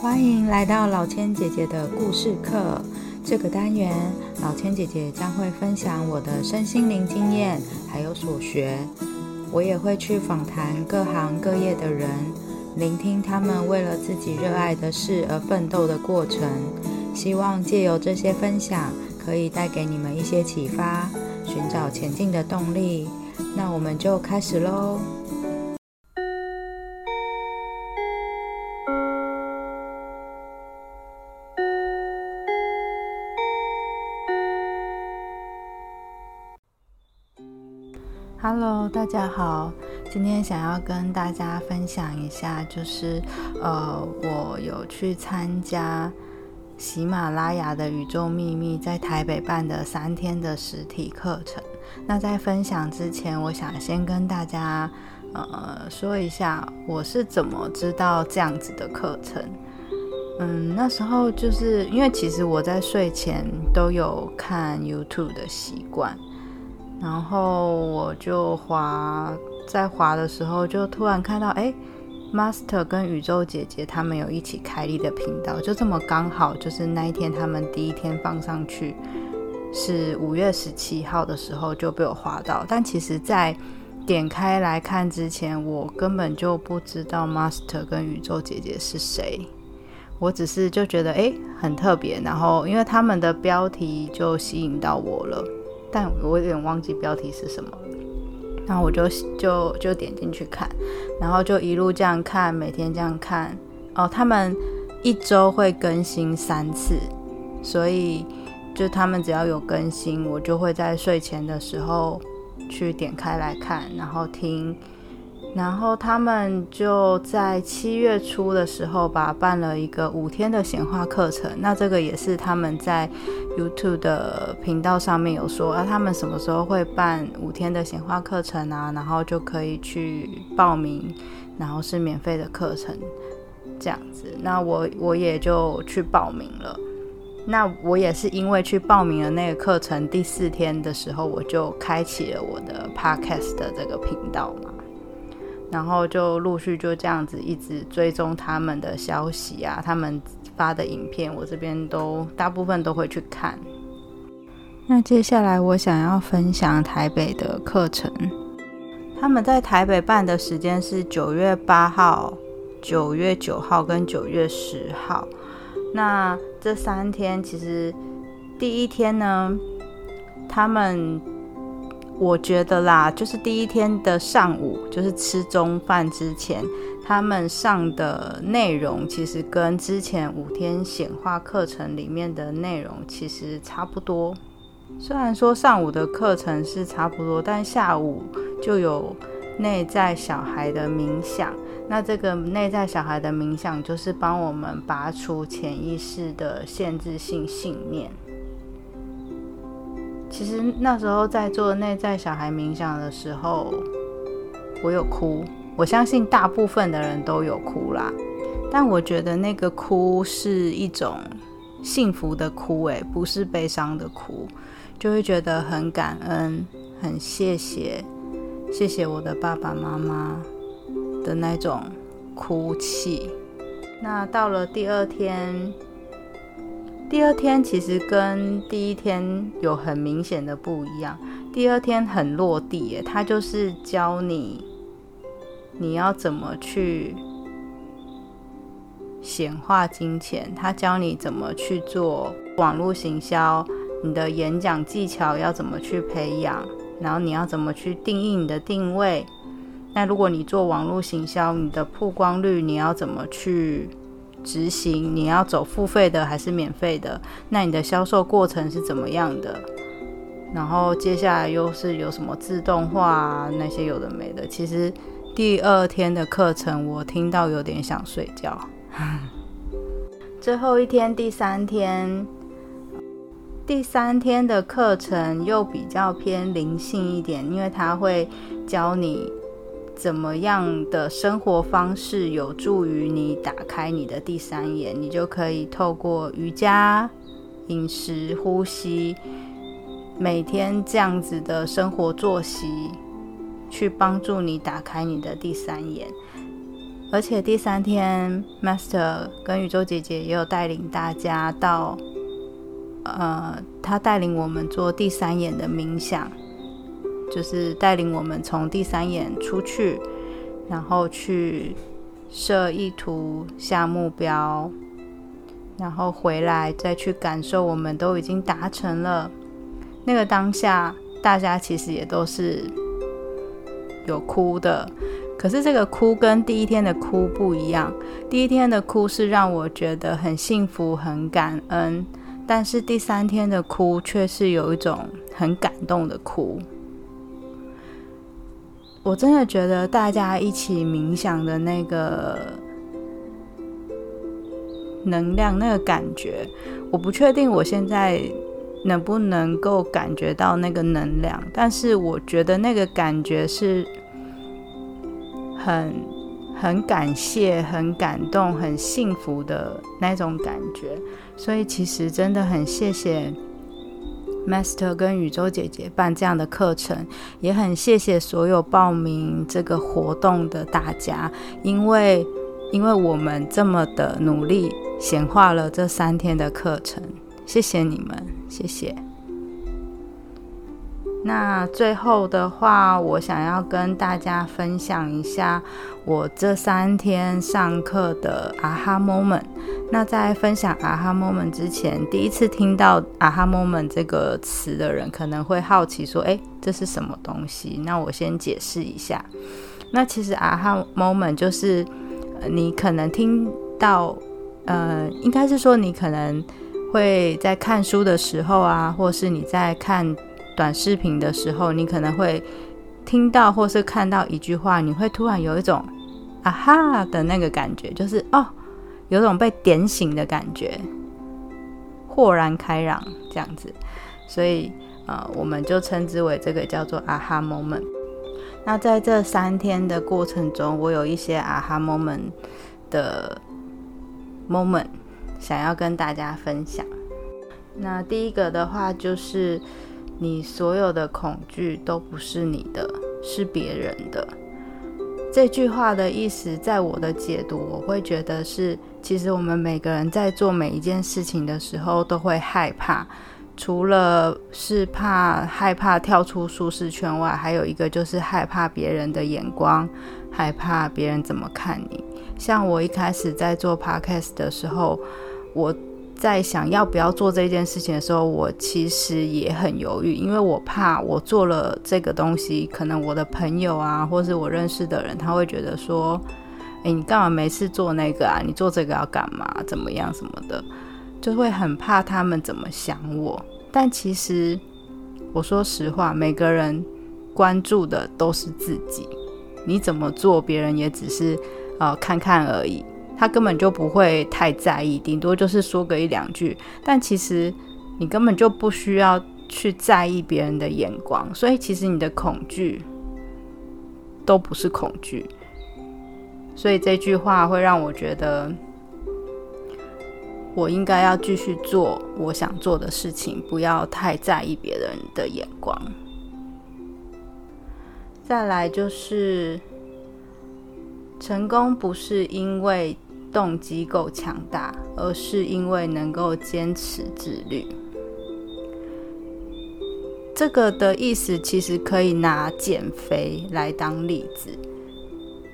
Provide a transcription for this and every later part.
欢迎来到老千姐姐的故事课。这个单元，老千姐姐将会分享我的身心灵经验，还有所学。我也会去访谈各行各业的人，聆听他们为了自己热爱的事而奋斗的过程。希望借由这些分享，可以带给你们一些启发，寻找前进的动力。那我们就开始喽。大家好，今天想要跟大家分享一下，就是呃，我有去参加喜马拉雅的宇宙秘密在台北办的三天的实体课程。那在分享之前，我想先跟大家呃说一下，我是怎么知道这样子的课程。嗯，那时候就是因为其实我在睡前都有看 YouTube 的习惯。然后我就滑，在滑的时候就突然看到，哎，Master 跟宇宙姐姐他们有一起开立的频道，就这么刚好，就是那一天他们第一天放上去是五月十七号的时候就被我滑到。但其实，在点开来看之前，我根本就不知道 Master 跟宇宙姐姐是谁，我只是就觉得哎很特别，然后因为他们的标题就吸引到我了。但我有点忘记标题是什么，然后我就就就点进去看，然后就一路这样看，每天这样看。哦，他们一周会更新三次，所以就他们只要有更新，我就会在睡前的时候去点开来看，然后听。然后他们就在七月初的时候吧，办了一个五天的显化课程。那这个也是他们在 YouTube 的频道上面有说啊，他们什么时候会办五天的显化课程啊？然后就可以去报名，然后是免费的课程这样子。那我我也就去报名了。那我也是因为去报名了那个课程，第四天的时候我就开启了我的 Podcast 的这个频道嘛。然后就陆续就这样子一直追踪他们的消息啊，他们发的影片，我这边都大部分都会去看。那接下来我想要分享台北的课程，他们在台北办的时间是九月八号、九月九号跟九月十号。那这三天其实第一天呢，他们。我觉得啦，就是第一天的上午，就是吃中饭之前，他们上的内容其实跟之前五天显化课程里面的内容其实差不多。虽然说上午的课程是差不多，但下午就有内在小孩的冥想。那这个内在小孩的冥想，就是帮我们拔除潜意识的限制性信念。其实那时候在做内在小孩冥想的时候，我有哭。我相信大部分的人都有哭啦，但我觉得那个哭是一种幸福的哭，诶，不是悲伤的哭，就会觉得很感恩，很谢谢，谢谢我的爸爸妈妈的那种哭泣。那到了第二天。第二天其实跟第一天有很明显的不一样。第二天很落地耶，他就是教你你要怎么去显化金钱，他教你怎么去做网络行销，你的演讲技巧要怎么去培养，然后你要怎么去定义你的定位。那如果你做网络行销，你的曝光率你要怎么去执行，你要走付费的还是免费的？那你的销售过程是怎么样的？然后接下来又是有什么自动化，那些有的没的。其实第二天的课程我听到有点想睡觉。最后一天，第三天，第三天的课程又比较偏灵性一点，因为它会教你。怎么样的生活方式有助于你打开你的第三眼？你就可以透过瑜伽、饮食、呼吸，每天这样子的生活作息，去帮助你打开你的第三眼。而且第三天，Master 跟宇宙姐姐也有带领大家到，呃，他带领我们做第三眼的冥想，就是带领我们从第三眼出去，然后去设意图、下目标，然后回来再去感受，我们都已经达成了。那个当下，大家其实也都是有哭的。可是这个哭跟第一天的哭不一样。第一天的哭是让我觉得很幸福、很感恩，但是第三天的哭却是有一种很感动的哭。我真的觉得大家一起冥想的那个能量、那个感觉，我不确定我现在能不能够感觉到那个能量，但是我觉得那个感觉是。很很感谢，很感动，很幸福的那种感觉，所以其实真的很谢谢 Master 跟宇宙姐姐办这样的课程，也很谢谢所有报名这个活动的大家，因为因为我们这么的努力，显化了这三天的课程，谢谢你们，谢谢。那最后的话，我想要跟大家分享一下我这三天上课的 aha moment。那在分享 aha moment 之前，第一次听到 aha moment 这个词的人可能会好奇说：“诶，这是什么东西？”那我先解释一下。那其实 aha moment 就是你可能听到，呃，应该是说你可能会在看书的时候啊，或是你在看。短视频的时候，你可能会听到或是看到一句话，你会突然有一种“啊哈”的那个感觉，就是哦，有种被点醒的感觉，豁然开朗这样子。所以呃，我们就称之为这个叫做啊哈 moment”。那在这三天的过程中，我有一些啊哈 moment” 的 moment 想要跟大家分享。那第一个的话就是。你所有的恐惧都不是你的，是别人的。这句话的意思，在我的解读，我会觉得是，其实我们每个人在做每一件事情的时候，都会害怕。除了是怕害怕跳出舒适圈外，还有一个就是害怕别人的眼光，害怕别人怎么看你。像我一开始在做 podcast 的时候，我。在想要不要做这件事情的时候，我其实也很犹豫，因为我怕我做了这个东西，可能我的朋友啊，或是我认识的人，他会觉得说：“诶，你干嘛没事做那个啊？你做这个要干嘛？怎么样什么的？”就会很怕他们怎么想我。但其实我说实话，每个人关注的都是自己，你怎么做，别人也只是呃看看而已。他根本就不会太在意，顶多就是说个一两句。但其实你根本就不需要去在意别人的眼光，所以其实你的恐惧都不是恐惧。所以这句话会让我觉得，我应该要继续做我想做的事情，不要太在意别人的眼光。再来就是，成功不是因为。动机够强大，而是因为能够坚持自律。这个的意思其实可以拿减肥来当例子，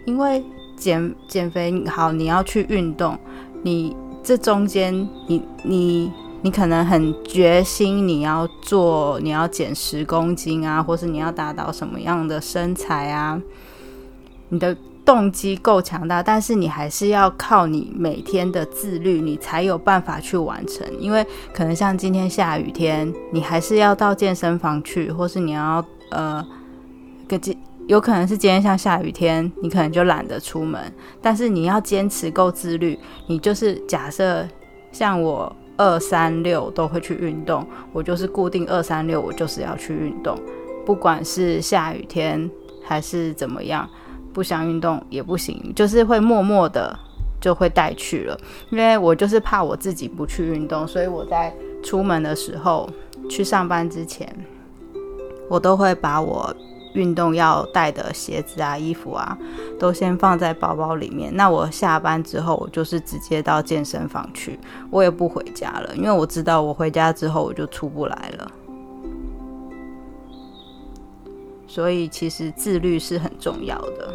因为减减肥好，你要去运动，你这中间你你你可能很决心，你要做，你要减十公斤啊，或是你要达到什么样的身材啊，你的。动机够强大，但是你还是要靠你每天的自律，你才有办法去完成。因为可能像今天下雨天，你还是要到健身房去，或是你要呃，个有可能是今天像下雨天，你可能就懒得出门。但是你要坚持够自律，你就是假设像我二三六都会去运动，我就是固定二三六，我就是要去运动，不管是下雨天还是怎么样。不想运动也不行，就是会默默的就会带去了，因为我就是怕我自己不去运动，所以我在出门的时候，去上班之前，我都会把我运动要带的鞋子啊、衣服啊，都先放在包包里面。那我下班之后，我就是直接到健身房去，我也不回家了，因为我知道我回家之后我就出不来了。所以其实自律是很重要的。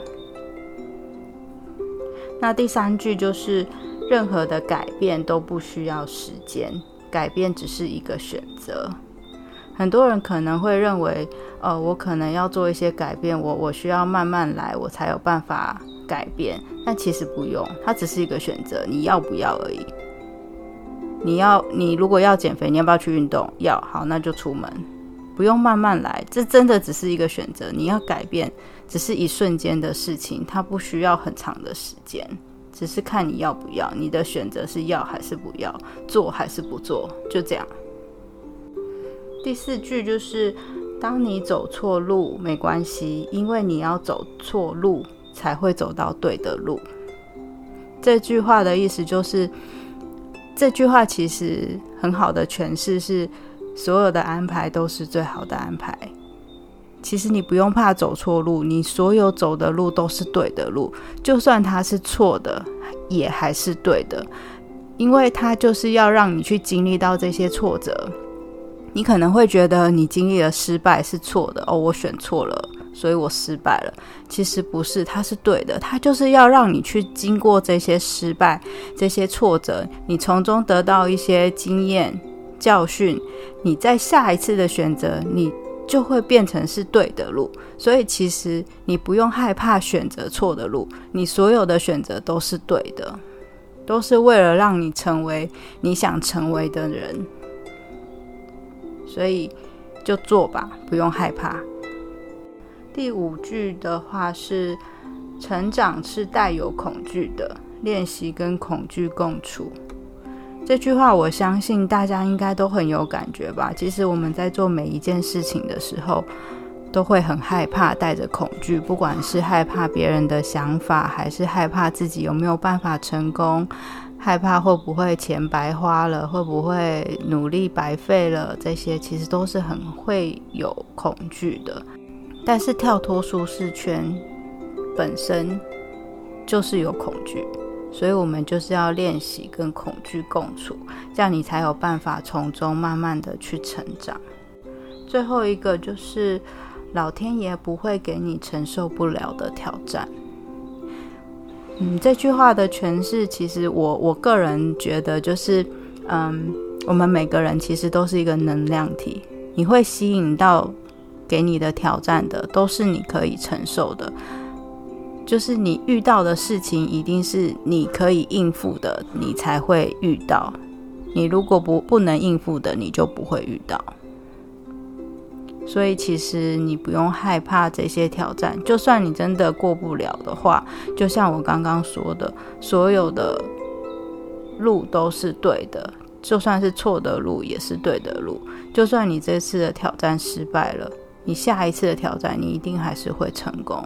那第三句就是，任何的改变都不需要时间，改变只是一个选择。很多人可能会认为，呃，我可能要做一些改变，我我需要慢慢来，我才有办法改变。但其实不用，它只是一个选择，你要不要而已。你要，你如果要减肥，你要不要去运动？要，好，那就出门。不用慢慢来，这真的只是一个选择。你要改变，只是一瞬间的事情，它不需要很长的时间，只是看你要不要。你的选择是要还是不要，做还是不做，就这样。第四句就是：当你走错路没关系，因为你要走错路才会走到对的路。这句话的意思就是，这句话其实很好的诠释是。所有的安排都是最好的安排。其实你不用怕走错路，你所有走的路都是对的路，就算它是错的，也还是对的，因为它就是要让你去经历到这些挫折。你可能会觉得你经历了失败是错的哦，我选错了，所以我失败了。其实不是，它是对的，它就是要让你去经过这些失败、这些挫折，你从中得到一些经验。教训，你在下一次的选择，你就会变成是对的路。所以其实你不用害怕选择错的路，你所有的选择都是对的，都是为了让你成为你想成为的人。所以就做吧，不用害怕。第五句的话是：成长是带有恐惧的，练习跟恐惧共处。这句话我相信大家应该都很有感觉吧。其实我们在做每一件事情的时候，都会很害怕，带着恐惧，不管是害怕别人的想法，还是害怕自己有没有办法成功，害怕会不会钱白花了，会不会努力白费了，这些其实都是很会有恐惧的。但是跳脱舒适圈本身就是有恐惧。所以，我们就是要练习跟恐惧共处，这样你才有办法从中慢慢的去成长。最后一个就是，老天爷不会给你承受不了的挑战。嗯，这句话的诠释，其实我我个人觉得就是，嗯，我们每个人其实都是一个能量体，你会吸引到给你的挑战的，都是你可以承受的。就是你遇到的事情，一定是你可以应付的，你才会遇到。你如果不不能应付的，你就不会遇到。所以其实你不用害怕这些挑战，就算你真的过不了的话，就像我刚刚说的，所有的路都是对的，就算是错的路也是对的路。就算你这次的挑战失败了，你下一次的挑战你一定还是会成功。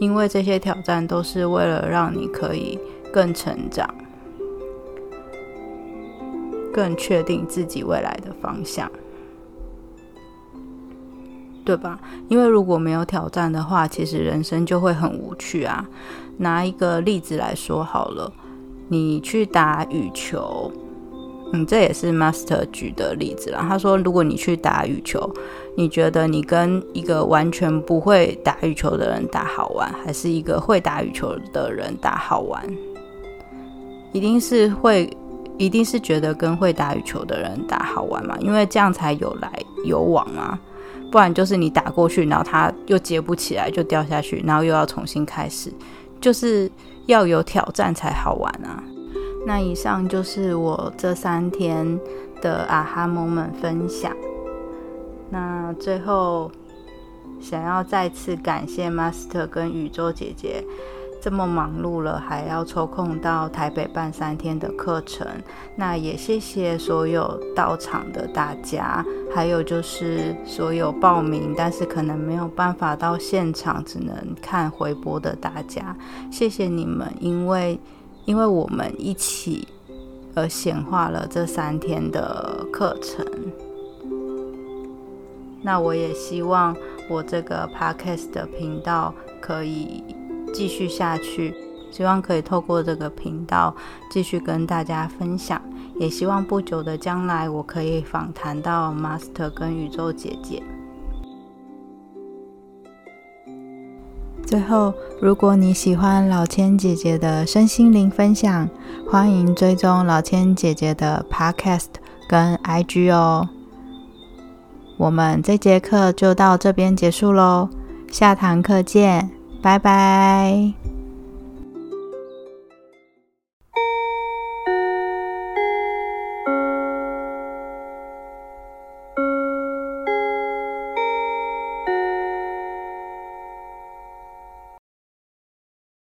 因为这些挑战都是为了让你可以更成长，更确定自己未来的方向，对吧？因为如果没有挑战的话，其实人生就会很无趣啊。拿一个例子来说好了，你去打羽球。嗯，这也是 Master 举的例子啦。他说，如果你去打羽球，你觉得你跟一个完全不会打羽球的人打好玩，还是一个会打羽球的人打好玩？一定是会，一定是觉得跟会打羽球的人打好玩嘛，因为这样才有来有往嘛。不然就是你打过去，然后他又接不起来就掉下去，然后又要重新开始，就是要有挑战才好玩啊。那以上就是我这三天的啊哈 moment 分享。那最后想要再次感谢 Master 跟宇宙姐姐这么忙碌了，还要抽空到台北办三天的课程。那也谢谢所有到场的大家，还有就是所有报名但是可能没有办法到现场，只能看回播的大家，谢谢你们，因为。因为我们一起而显化了这三天的课程，那我也希望我这个 podcast 的频道可以继续下去。希望可以透过这个频道继续跟大家分享，也希望不久的将来我可以访谈到 Master 跟宇宙姐姐。最后，如果你喜欢老千姐姐的身心灵分享，欢迎追踪老千姐姐的 Podcast 跟 IG 哦。我们这节课就到这边结束喽，下堂课见，拜拜。